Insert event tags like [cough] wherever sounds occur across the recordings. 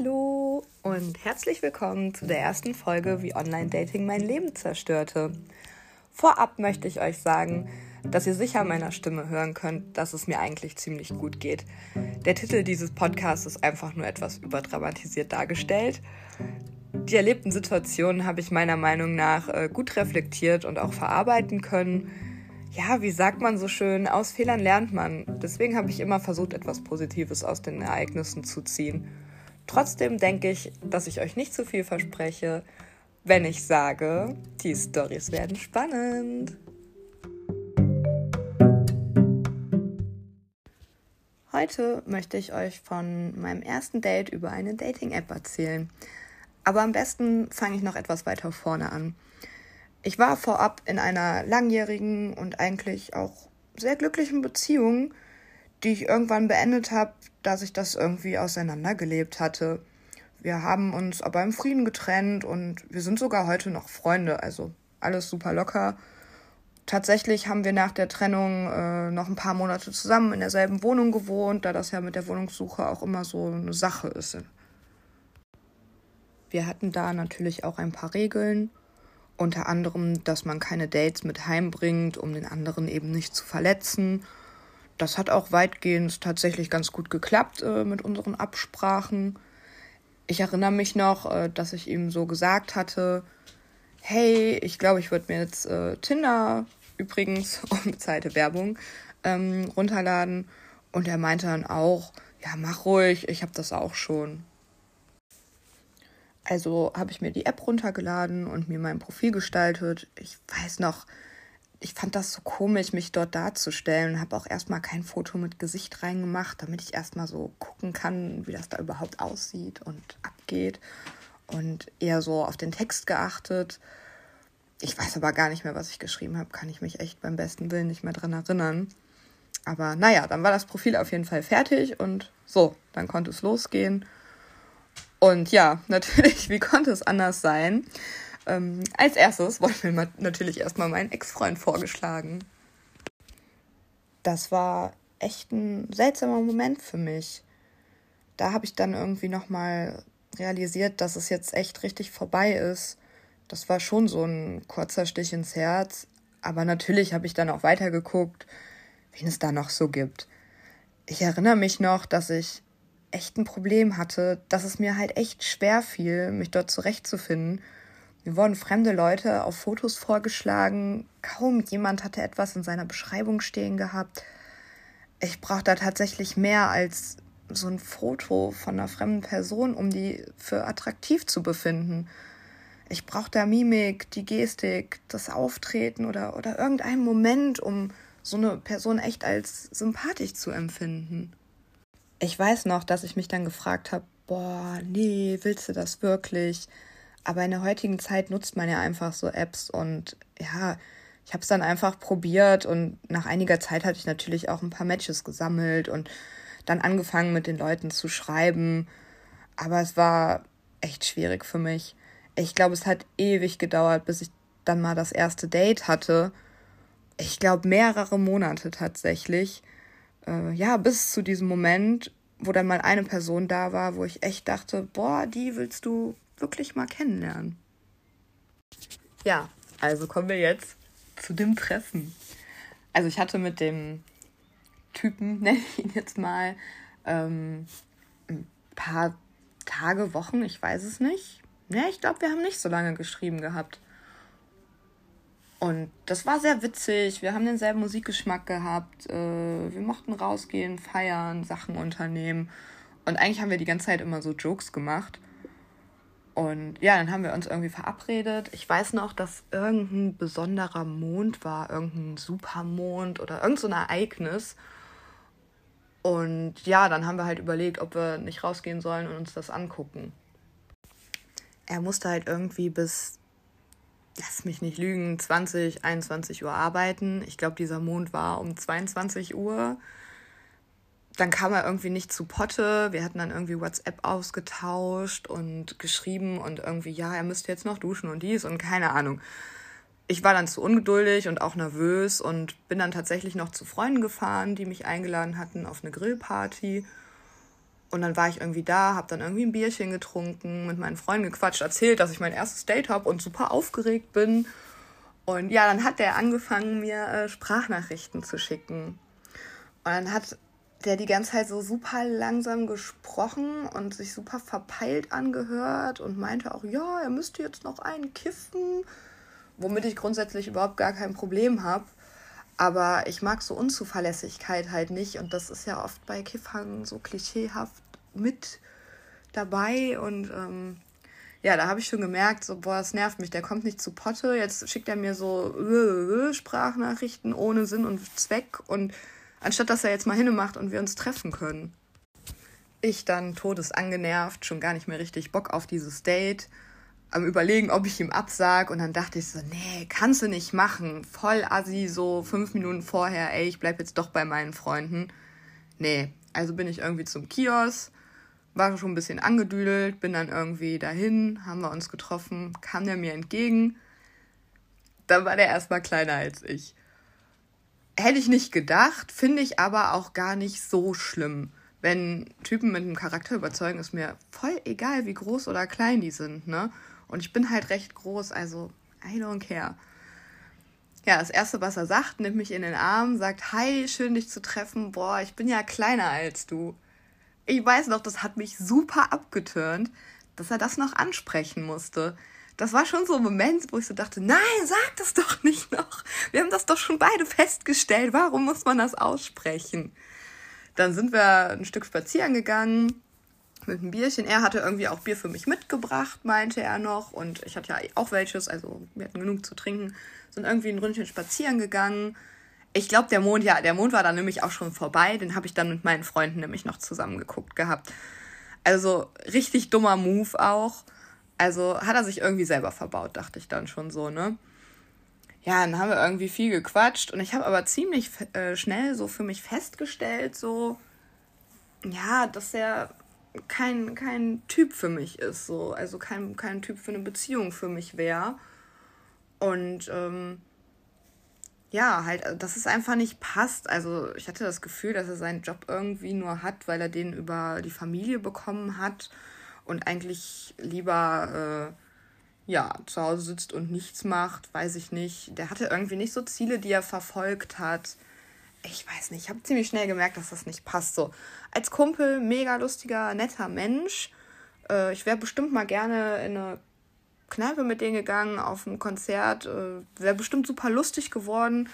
Hallo und herzlich willkommen zu der ersten Folge, wie Online-Dating mein Leben zerstörte. Vorab möchte ich euch sagen, dass ihr sicher meiner Stimme hören könnt, dass es mir eigentlich ziemlich gut geht. Der Titel dieses Podcasts ist einfach nur etwas überdramatisiert dargestellt. Die erlebten Situationen habe ich meiner Meinung nach äh, gut reflektiert und auch verarbeiten können. Ja, wie sagt man so schön, aus Fehlern lernt man. Deswegen habe ich immer versucht, etwas Positives aus den Ereignissen zu ziehen. Trotzdem denke ich, dass ich euch nicht zu viel verspreche, wenn ich sage, die Stories werden spannend. Heute möchte ich euch von meinem ersten Date über eine Dating-App erzählen. Aber am besten fange ich noch etwas weiter vorne an. Ich war vorab in einer langjährigen und eigentlich auch sehr glücklichen Beziehung, die ich irgendwann beendet habe, dass ich das irgendwie auseinandergelebt hatte. Wir haben uns aber im Frieden getrennt und wir sind sogar heute noch Freunde, also alles super locker. Tatsächlich haben wir nach der Trennung äh, noch ein paar Monate zusammen in derselben Wohnung gewohnt, da das ja mit der Wohnungssuche auch immer so eine Sache ist. Wir hatten da natürlich auch ein paar Regeln, unter anderem, dass man keine Dates mit heimbringt, um den anderen eben nicht zu verletzen das hat auch weitgehend tatsächlich ganz gut geklappt äh, mit unseren Absprachen. Ich erinnere mich noch, äh, dass ich ihm so gesagt hatte, hey, ich glaube, ich würde mir jetzt äh, Tinder übrigens, [laughs] unbezahlte Werbung, ähm, runterladen. Und er meinte dann auch, ja, mach ruhig, ich habe das auch schon. Also habe ich mir die App runtergeladen und mir mein Profil gestaltet. Ich weiß noch, ich fand das so komisch, mich dort darzustellen. Habe auch erstmal kein Foto mit Gesicht reingemacht, damit ich erstmal so gucken kann, wie das da überhaupt aussieht und abgeht. Und eher so auf den Text geachtet. Ich weiß aber gar nicht mehr, was ich geschrieben habe. Kann ich mich echt beim besten Willen nicht mehr dran erinnern. Aber naja, dann war das Profil auf jeden Fall fertig und so, dann konnte es losgehen. Und ja, [laughs] natürlich, wie konnte es anders sein? Ähm, als erstes [laughs] wurde mir natürlich erstmal mein Ex-Freund vorgeschlagen. Das war echt ein seltsamer Moment für mich. Da habe ich dann irgendwie nochmal realisiert, dass es jetzt echt richtig vorbei ist. Das war schon so ein kurzer Stich ins Herz. Aber natürlich habe ich dann auch weitergeguckt, wen es da noch so gibt. Ich erinnere mich noch, dass ich echt ein Problem hatte, dass es mir halt echt schwer fiel, mich dort zurechtzufinden mir wurden fremde Leute auf Fotos vorgeschlagen. Kaum jemand hatte etwas in seiner Beschreibung stehen gehabt. Ich brauchte da tatsächlich mehr als so ein Foto von einer fremden Person, um die für attraktiv zu befinden. Ich brauchte da Mimik, die Gestik, das Auftreten oder, oder irgendeinen Moment, um so eine Person echt als sympathisch zu empfinden. Ich weiß noch, dass ich mich dann gefragt habe, boah, nee, willst du das wirklich? Aber in der heutigen Zeit nutzt man ja einfach so Apps und ja, ich habe es dann einfach probiert und nach einiger Zeit hatte ich natürlich auch ein paar Matches gesammelt und dann angefangen mit den Leuten zu schreiben. Aber es war echt schwierig für mich. Ich glaube, es hat ewig gedauert, bis ich dann mal das erste Date hatte. Ich glaube, mehrere Monate tatsächlich. Äh, ja, bis zu diesem Moment, wo dann mal eine Person da war, wo ich echt dachte, boah, die willst du wirklich mal kennenlernen. Ja, also kommen wir jetzt zu dem Treffen. Also ich hatte mit dem Typen, [laughs] nenne ich ihn jetzt mal, ähm, ein paar Tage, Wochen, ich weiß es nicht. Ja, ich glaube, wir haben nicht so lange geschrieben gehabt. Und das war sehr witzig. Wir haben denselben Musikgeschmack gehabt. Äh, wir mochten rausgehen, feiern, Sachen unternehmen. Und eigentlich haben wir die ganze Zeit immer so Jokes gemacht. Und ja, dann haben wir uns irgendwie verabredet. Ich weiß noch, dass irgendein besonderer Mond war, irgendein Supermond oder irgendein so Ereignis. Und ja, dann haben wir halt überlegt, ob wir nicht rausgehen sollen und uns das angucken. Er musste halt irgendwie bis, lass mich nicht lügen, 20, 21 Uhr arbeiten. Ich glaube, dieser Mond war um 22 Uhr dann kam er irgendwie nicht zu Potte. Wir hatten dann irgendwie WhatsApp ausgetauscht und geschrieben und irgendwie, ja, er müsste jetzt noch duschen und dies und keine Ahnung. Ich war dann zu ungeduldig und auch nervös und bin dann tatsächlich noch zu Freunden gefahren, die mich eingeladen hatten auf eine Grillparty. Und dann war ich irgendwie da, habe dann irgendwie ein Bierchen getrunken, mit meinen Freunden gequatscht, erzählt, dass ich mein erstes Date habe und super aufgeregt bin. Und ja, dann hat der angefangen, mir äh, Sprachnachrichten zu schicken. Und dann hat der die ganze Zeit so super langsam gesprochen und sich super verpeilt angehört und meinte auch, ja, er müsste jetzt noch einen kiffen, womit ich grundsätzlich überhaupt gar kein Problem habe. Aber ich mag so Unzuverlässigkeit halt nicht und das ist ja oft bei Kiffern so klischeehaft mit dabei und ähm, ja, da habe ich schon gemerkt, so, boah, das nervt mich, der kommt nicht zu Potte, jetzt schickt er mir so äh, Sprachnachrichten ohne Sinn und Zweck und anstatt dass er jetzt mal hinmacht und wir uns treffen können. Ich dann todesangenervt, schon gar nicht mehr richtig Bock auf dieses Date, am überlegen, ob ich ihm absag und dann dachte ich so, nee, kannst du nicht machen, voll assi, so fünf Minuten vorher, ey, ich bleib jetzt doch bei meinen Freunden. Nee, also bin ich irgendwie zum Kiosk, war schon ein bisschen angedüdelt, bin dann irgendwie dahin, haben wir uns getroffen, kam der mir entgegen. Dann war der erstmal kleiner als ich. Hätte ich nicht gedacht, finde ich aber auch gar nicht so schlimm. Wenn Typen mit einem Charakter überzeugen, ist mir voll egal, wie groß oder klein die sind, ne? Und ich bin halt recht groß, also I don't care. Ja, das erste, was er sagt, nimmt mich in den Arm, sagt, hi, schön dich zu treffen. Boah, ich bin ja kleiner als du. Ich weiß noch, das hat mich super abgeturnt, dass er das noch ansprechen musste das war schon so ein Moment, wo ich so dachte, nein, sag das doch nicht noch. Wir haben das doch schon beide festgestellt. Warum muss man das aussprechen? Dann sind wir ein Stück spazieren gegangen mit einem Bierchen. Er hatte irgendwie auch Bier für mich mitgebracht, meinte er noch. Und ich hatte ja auch welches, also wir hatten genug zu trinken. Sind irgendwie ein Ründchen spazieren gegangen. Ich glaube, der Mond, ja, der Mond war dann nämlich auch schon vorbei. Den habe ich dann mit meinen Freunden nämlich noch zusammen geguckt gehabt. Also richtig dummer Move auch. Also hat er sich irgendwie selber verbaut, dachte ich dann schon so, ne? Ja, dann haben wir irgendwie viel gequatscht und ich habe aber ziemlich äh, schnell so für mich festgestellt, so, ja, dass er kein, kein Typ für mich ist, so, also kein, kein Typ für eine Beziehung für mich wäre. Und ähm, ja, halt, dass es einfach nicht passt. Also ich hatte das Gefühl, dass er seinen Job irgendwie nur hat, weil er den über die Familie bekommen hat und eigentlich lieber äh, ja, zu Hause sitzt und nichts macht, weiß ich nicht. Der hatte irgendwie nicht so Ziele, die er verfolgt hat. Ich weiß nicht, ich habe ziemlich schnell gemerkt, dass das nicht passt. So, als Kumpel, mega lustiger, netter Mensch. Äh, ich wäre bestimmt mal gerne in eine Kneipe mit denen gegangen, auf ein Konzert. Äh, wäre bestimmt super lustig geworden.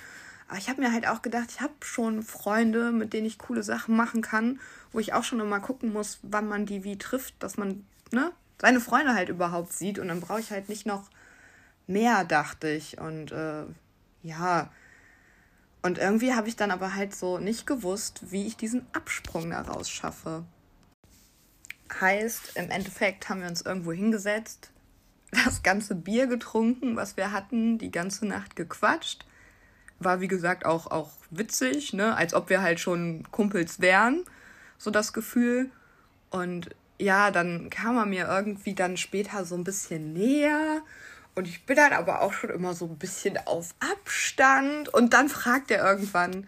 Aber ich habe mir halt auch gedacht, ich habe schon Freunde, mit denen ich coole Sachen machen kann, wo ich auch schon immer gucken muss, wann man die wie trifft, dass man ne, seine Freunde halt überhaupt sieht. Und dann brauche ich halt nicht noch mehr, dachte ich. Und äh, ja. Und irgendwie habe ich dann aber halt so nicht gewusst, wie ich diesen Absprung daraus schaffe. Heißt, im Endeffekt haben wir uns irgendwo hingesetzt, [laughs] das ganze Bier getrunken, was wir hatten, die ganze Nacht gequatscht war wie gesagt auch, auch witzig, ne? als ob wir halt schon Kumpels wären, so das Gefühl. Und ja, dann kam er mir irgendwie dann später so ein bisschen näher. Und ich bin dann aber auch schon immer so ein bisschen auf Abstand. Und dann fragt er irgendwann,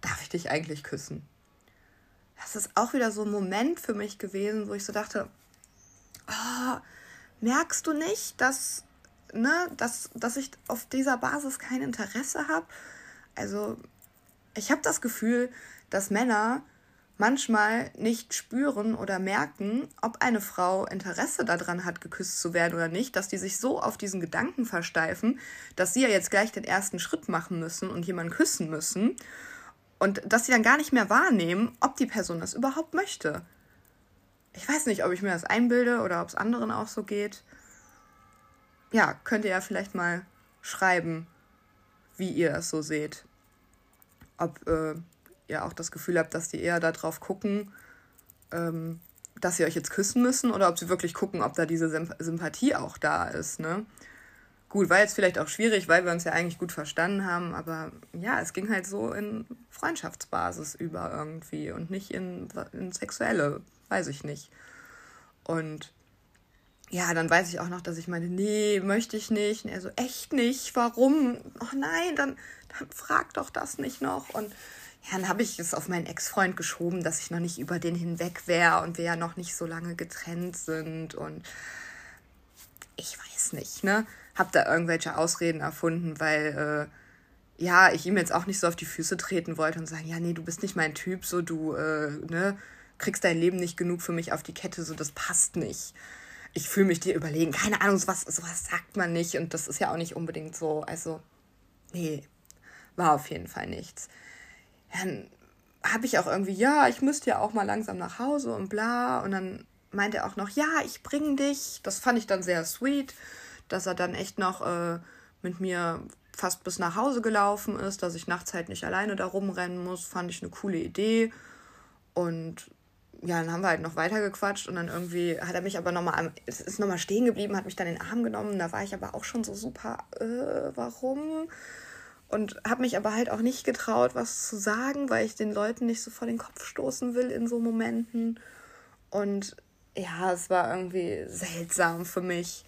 darf ich dich eigentlich küssen? Das ist auch wieder so ein Moment für mich gewesen, wo ich so dachte, oh, merkst du nicht, dass ne, dass, dass ich auf dieser Basis kein Interesse habe. Also ich habe das Gefühl, dass Männer manchmal nicht spüren oder merken, ob eine Frau Interesse daran hat, geküsst zu werden oder nicht, dass die sich so auf diesen Gedanken versteifen, dass sie ja jetzt gleich den ersten Schritt machen müssen und jemanden küssen müssen und dass sie dann gar nicht mehr wahrnehmen, ob die Person das überhaupt möchte. Ich weiß nicht, ob ich mir das einbilde oder ob es anderen auch so geht ja, könnt ihr ja vielleicht mal schreiben, wie ihr das so seht. Ob äh, ihr auch das Gefühl habt, dass die eher darauf gucken, ähm, dass sie euch jetzt küssen müssen oder ob sie wirklich gucken, ob da diese Sympathie auch da ist, ne? Gut, war jetzt vielleicht auch schwierig, weil wir uns ja eigentlich gut verstanden haben, aber ja, es ging halt so in Freundschaftsbasis über irgendwie und nicht in, in sexuelle, weiß ich nicht. Und ja, dann weiß ich auch noch, dass ich meine, nee, möchte ich nicht. Und er so, echt nicht? Warum? Oh nein, dann, dann frag doch das nicht noch. Und ja, dann habe ich es auf meinen Ex-Freund geschoben, dass ich noch nicht über den hinweg wäre und wir ja noch nicht so lange getrennt sind. Und ich weiß nicht, ne? Hab da irgendwelche Ausreden erfunden, weil, äh, ja, ich ihm jetzt auch nicht so auf die Füße treten wollte und sagen, ja, nee, du bist nicht mein Typ, so du, äh, ne, kriegst dein Leben nicht genug für mich auf die Kette, so das passt nicht. Ich fühle mich dir überlegen. Keine Ahnung, sowas, sowas sagt man nicht und das ist ja auch nicht unbedingt so. Also, nee, war auf jeden Fall nichts dann habe ich auch irgendwie, ja, ich müsste ja auch mal langsam nach Hause und bla. Und dann meinte er auch noch, ja, ich bringe dich. Das fand ich dann sehr sweet, dass er dann echt noch äh, mit mir fast bis nach Hause gelaufen ist, dass ich nachts halt nicht alleine da rumrennen muss. Fand ich eine coole Idee. Und ja, dann haben wir halt noch weiter gequatscht und dann irgendwie hat er mich aber nochmal, ist nochmal stehen geblieben, hat mich dann in den Arm genommen. Da war ich aber auch schon so super, äh, warum? und habe mich aber halt auch nicht getraut, was zu sagen, weil ich den Leuten nicht so vor den Kopf stoßen will in so Momenten. Und ja, es war irgendwie seltsam für mich.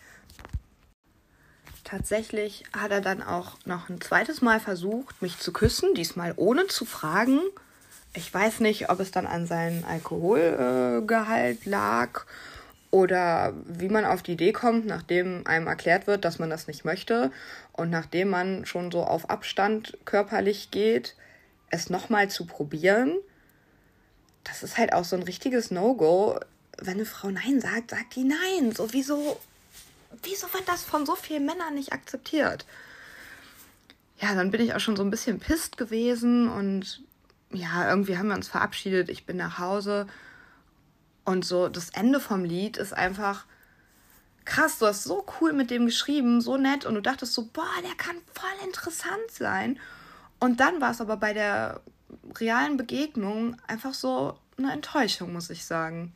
Tatsächlich hat er dann auch noch ein zweites Mal versucht, mich zu küssen, diesmal ohne zu fragen. Ich weiß nicht, ob es dann an seinem Alkoholgehalt äh, lag oder wie man auf die Idee kommt, nachdem einem erklärt wird, dass man das nicht möchte und nachdem man schon so auf Abstand körperlich geht, es nochmal zu probieren, das ist halt auch so ein richtiges No-Go. Wenn eine Frau Nein sagt, sagt die Nein. So, wieso, wieso wird das von so vielen Männern nicht akzeptiert? Ja, dann bin ich auch schon so ein bisschen pisst gewesen und ja, irgendwie haben wir uns verabschiedet. Ich bin nach Hause und so das Ende vom Lied ist einfach krass, du hast so cool mit dem geschrieben, so nett und du dachtest so, boah, der kann voll interessant sein. Und dann war es aber bei der realen Begegnung einfach so eine Enttäuschung, muss ich sagen.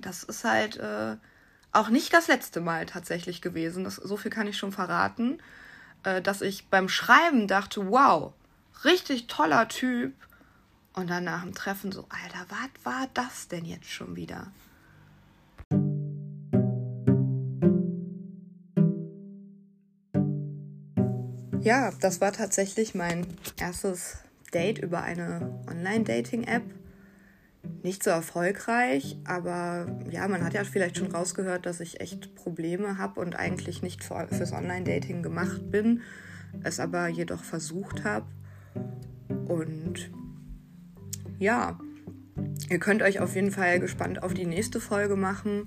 Das ist halt äh, auch nicht das letzte Mal tatsächlich gewesen. Das, so viel kann ich schon verraten, äh, dass ich beim Schreiben dachte, wow, richtig toller Typ. Und dann nach dem Treffen so, Alter, was war das denn jetzt schon wieder? Ja, das war tatsächlich mein erstes Date über eine Online-Dating-App. Nicht so erfolgreich, aber ja, man hat ja vielleicht schon rausgehört, dass ich echt Probleme habe und eigentlich nicht für, fürs Online-Dating gemacht bin, es aber jedoch versucht habe. Und ja, ihr könnt euch auf jeden Fall gespannt auf die nächste Folge machen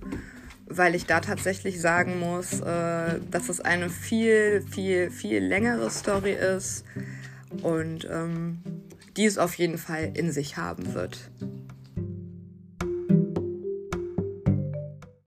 weil ich da tatsächlich sagen muss, äh, dass es eine viel, viel, viel längere Story ist und ähm, die es auf jeden Fall in sich haben wird.